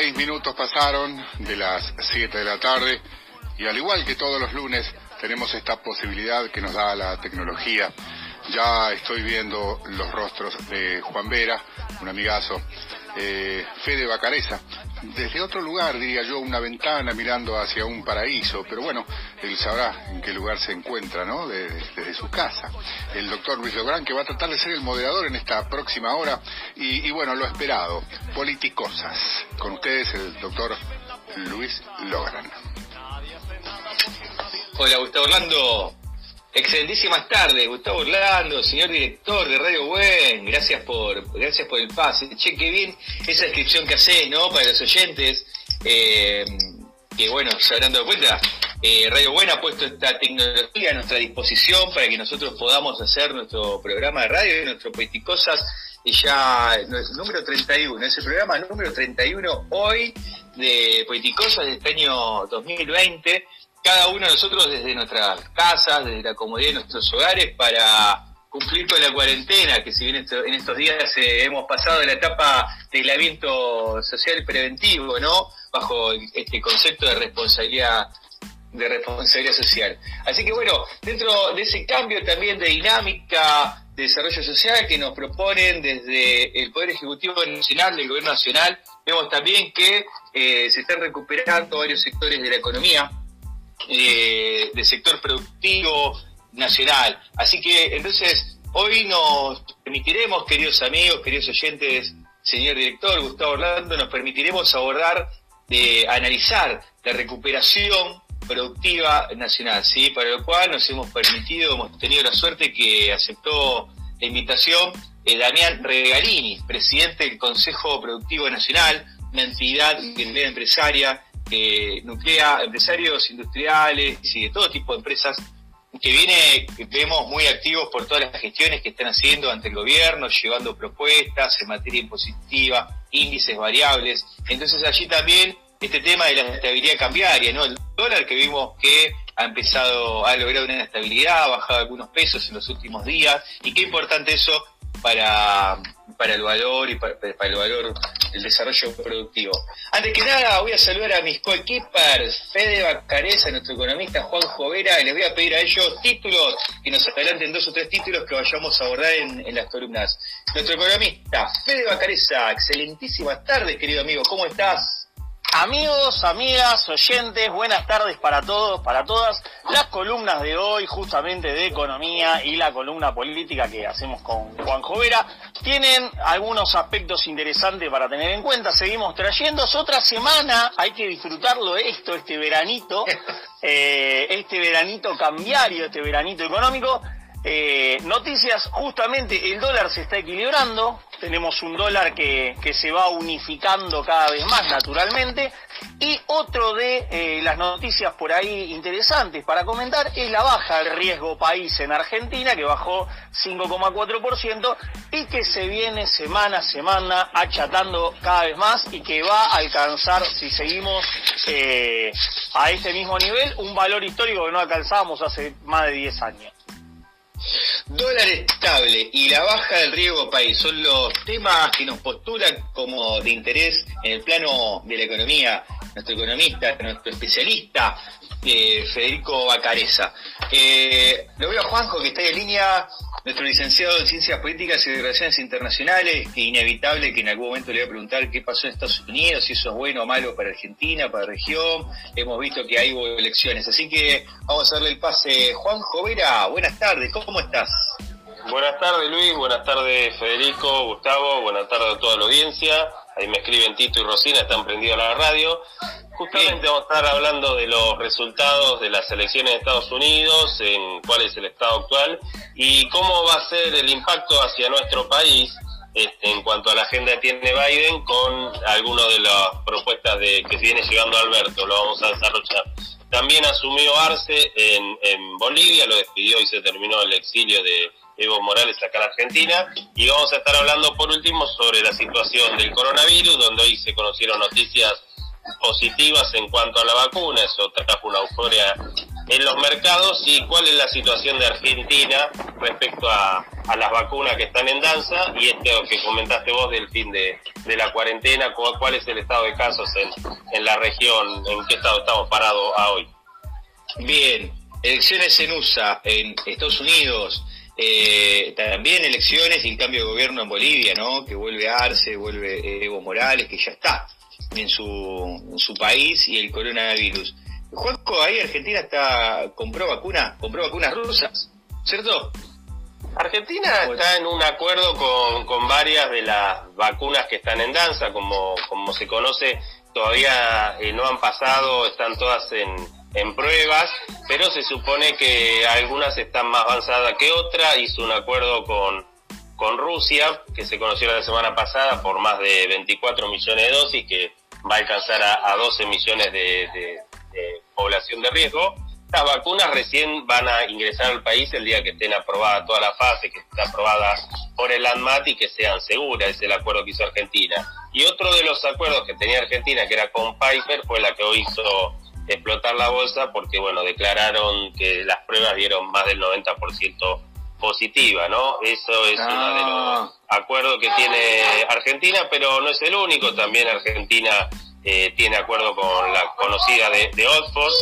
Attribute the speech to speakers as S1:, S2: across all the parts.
S1: Seis minutos pasaron de las siete de la tarde y al igual que todos los lunes tenemos esta posibilidad que nos da la tecnología. Ya estoy viendo los rostros de Juan Vera, un amigazo, eh, Fede Bacareza, desde otro lugar, diría yo, una ventana mirando hacia un paraíso, pero bueno, él sabrá en qué lugar se encuentra, ¿no? desde su casa. El doctor Luis Lográn, que va a tratar de ser el moderador en esta próxima hora, y, bueno, lo esperado, politicosas. Con ustedes el doctor Luis Lográn.
S2: Hola, Gustavo Orlando. Excelentísimas tardes, Gustavo Orlando, señor director de Radio Buen, gracias por, gracias por el pase. Che, qué bien esa descripción que hace, ¿no? Para los oyentes, eh, que bueno, se habrán dado cuenta, eh, Radio Buen ha puesto esta tecnología a nuestra disposición para que nosotros podamos hacer nuestro programa de radio, nuestro Poeticosas, y ya número 31, es el programa número 31 hoy de Poeticosas de este año 2020 cada uno de nosotros desde nuestras casas, desde la comodidad de nuestros hogares, para cumplir con la cuarentena, que si bien en estos días eh, hemos pasado de la etapa de aislamiento social preventivo, ¿no? Bajo este concepto de responsabilidad de responsabilidad social. Así que bueno, dentro de ese cambio también de dinámica de desarrollo social que nos proponen desde el Poder Ejecutivo Nacional, del Gobierno Nacional, vemos también que eh, se están recuperando varios sectores de la economía, eh, del sector productivo nacional. Así que entonces hoy nos permitiremos, queridos amigos, queridos oyentes, señor director Gustavo Orlando, nos permitiremos abordar, de analizar la recuperación productiva nacional, ¿sí? para lo cual nos hemos permitido, hemos tenido la suerte que aceptó la invitación eh, Damián Regalini, presidente del Consejo Productivo Nacional, una entidad empresaria que nuclea empresarios industriales y de todo tipo de empresas que viene, vemos muy activos por todas las gestiones que están haciendo ante el gobierno, llevando propuestas en materia impositiva, índices variables. Entonces allí también este tema de la estabilidad cambiaria, ¿no? El dólar que vimos que ha empezado, ha logrado una estabilidad, ha bajado algunos pesos en los últimos días, y qué importante eso para, para el valor y para, el valor del desarrollo productivo. Antes que nada, voy a saludar a mis coequippers, Fede Bacareza, nuestro economista Juan Jovera, y les voy a pedir a ellos títulos, que nos adelanten dos o tres títulos que vayamos a abordar en, en las columnas. Nuestro economista, Fede Bacareza, excelentísimas tardes, querido amigo, ¿cómo estás?
S3: Amigos, amigas, oyentes, buenas tardes para todos, para todas. Las columnas de hoy, justamente de economía y la columna política que hacemos con Juan Jovera, tienen algunos aspectos interesantes para tener en cuenta. Seguimos trayendo otra semana, hay que disfrutarlo esto, este veranito, eh, este veranito cambiario, este veranito económico. Eh, noticias, justamente el dólar se está equilibrando, tenemos un dólar que, que, se va unificando cada vez más naturalmente. Y otro de eh, las noticias por ahí interesantes para comentar es la baja del riesgo país en Argentina, que bajó 5,4% y que se viene semana a semana achatando cada vez más y que va a alcanzar, si seguimos eh, a este mismo nivel, un valor histórico que no alcanzábamos hace más de 10 años.
S2: Dólar estable y la baja del riesgo país son los temas que nos postulan como de interés en el plano de la economía. Nuestro economista, nuestro especialista, eh, Federico Bacareza. Eh, lo veo a Juanjo que está en línea nuestro licenciado en Ciencias Políticas y Relaciones Internacionales, que inevitable que en algún momento le voy a preguntar qué pasó en Estados Unidos, si eso es bueno o malo para Argentina, para la región. Hemos visto que hay elecciones, así que vamos a darle el pase. Juan Jovera, buenas tardes, ¿cómo estás?
S4: Buenas tardes Luis, buenas tardes Federico, Gustavo, buenas tardes a toda la audiencia. Ahí me escriben Tito y Rosina, están prendidos a la radio. Justamente vamos a estar hablando de los resultados de las elecciones de Estados Unidos, en cuál es el estado actual y cómo va a ser el impacto hacia nuestro país este, en cuanto a la agenda que tiene Biden con algunas de las propuestas de que viene llegando Alberto. Lo vamos a desarrollar. También asumió Arce en, en Bolivia, lo despidió y se terminó el exilio de Evo Morales acá en Argentina. Y vamos a estar hablando por último sobre la situación del coronavirus, donde hoy se conocieron noticias positivas en cuanto a la vacuna, eso trajo una euforia en los mercados y cuál es la situación de Argentina respecto a, las vacunas que están en danza y esto que comentaste vos del fin de, la cuarentena, cuál, es el estado de casos en, en la región, en qué estado estamos parados a hoy.
S2: Bien, elecciones en USA, en Estados Unidos, eh, también elecciones y el cambio de gobierno en Bolivia, ¿no? Que vuelve Arce, vuelve Evo Morales, que ya está en su, en su país y el coronavirus. Juanco, ahí Argentina está compró vacuna, compró vacunas rusas, ¿cierto?
S4: Argentina está en un acuerdo con, con varias de las vacunas que están en danza, como, como se conoce, todavía eh, no han pasado, están todas en, en pruebas, pero se supone que algunas están más avanzadas que otras. Hizo un acuerdo con, con Rusia, que se conoció la semana pasada, por más de 24 millones de dosis, que va a alcanzar a, 12 millones de población de riesgo. Las vacunas recién van a ingresar al país el día que estén aprobadas toda la fase, que esté aprobada por el ANMAT y que sean seguras, es el acuerdo que hizo Argentina. Y otro de los acuerdos que tenía Argentina, que era con Piper, fue la que hizo explotar la bolsa porque, bueno, declararon que las pruebas dieron más del 90% positiva, ¿no? Eso es uno de los ah. acuerdos que tiene Argentina, pero no es el único, también Argentina eh, tiene acuerdo con la conocida de, de, Oxford,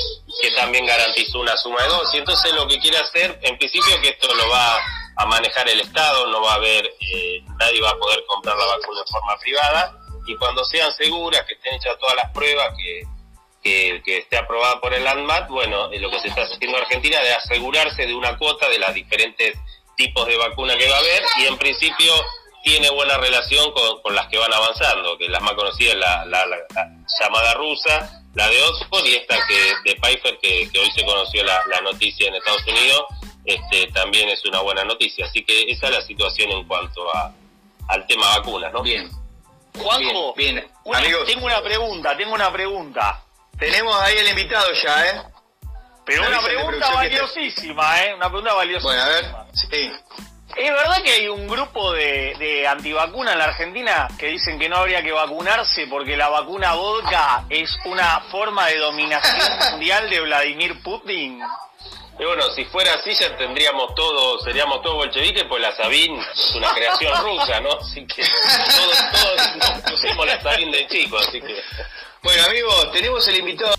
S4: que también garantizó una suma de dos. Y entonces lo que quiere hacer, en principio, que esto lo va a manejar el Estado, no va a haber, eh, nadie va a poder comprar la vacuna de forma privada. Y cuando sean seguras, que estén hechas todas las pruebas, que, que, esté aprobada por el ANMAT, bueno, lo que se está haciendo en Argentina de asegurarse de una cuota de las diferentes tipos de vacuna que va a haber y en principio tiene buena relación con, las que van avanzando, que las más conocidas la, la, llamada rusa, la de Oxford y esta que de Pfizer que, hoy se conoció la, noticia en Estados Unidos, este, también es una buena noticia. Así que esa es la situación en cuanto a, al tema vacunas, ¿no?
S3: Bien. Juanjo, bien, tengo una pregunta, tengo una pregunta.
S2: Tenemos ahí el invitado ya, ¿eh?
S3: Pero una pregunta valiosísima, ¿eh? Una pregunta valiosísima.
S2: Bueno, a ver, sí.
S3: ¿Es verdad que hay un grupo de, de antivacunas en la Argentina que dicen que no habría que vacunarse porque la vacuna vodka es una forma de dominación mundial de Vladimir Putin?
S4: Y bueno, si fuera así ya tendríamos todo, seríamos todos bolcheviques, pues la Sabin es una creación rusa, ¿no? Así que todos, todos pusimos la Sabin de chico, así que...
S2: Bueno amigos, tenemos el invitado...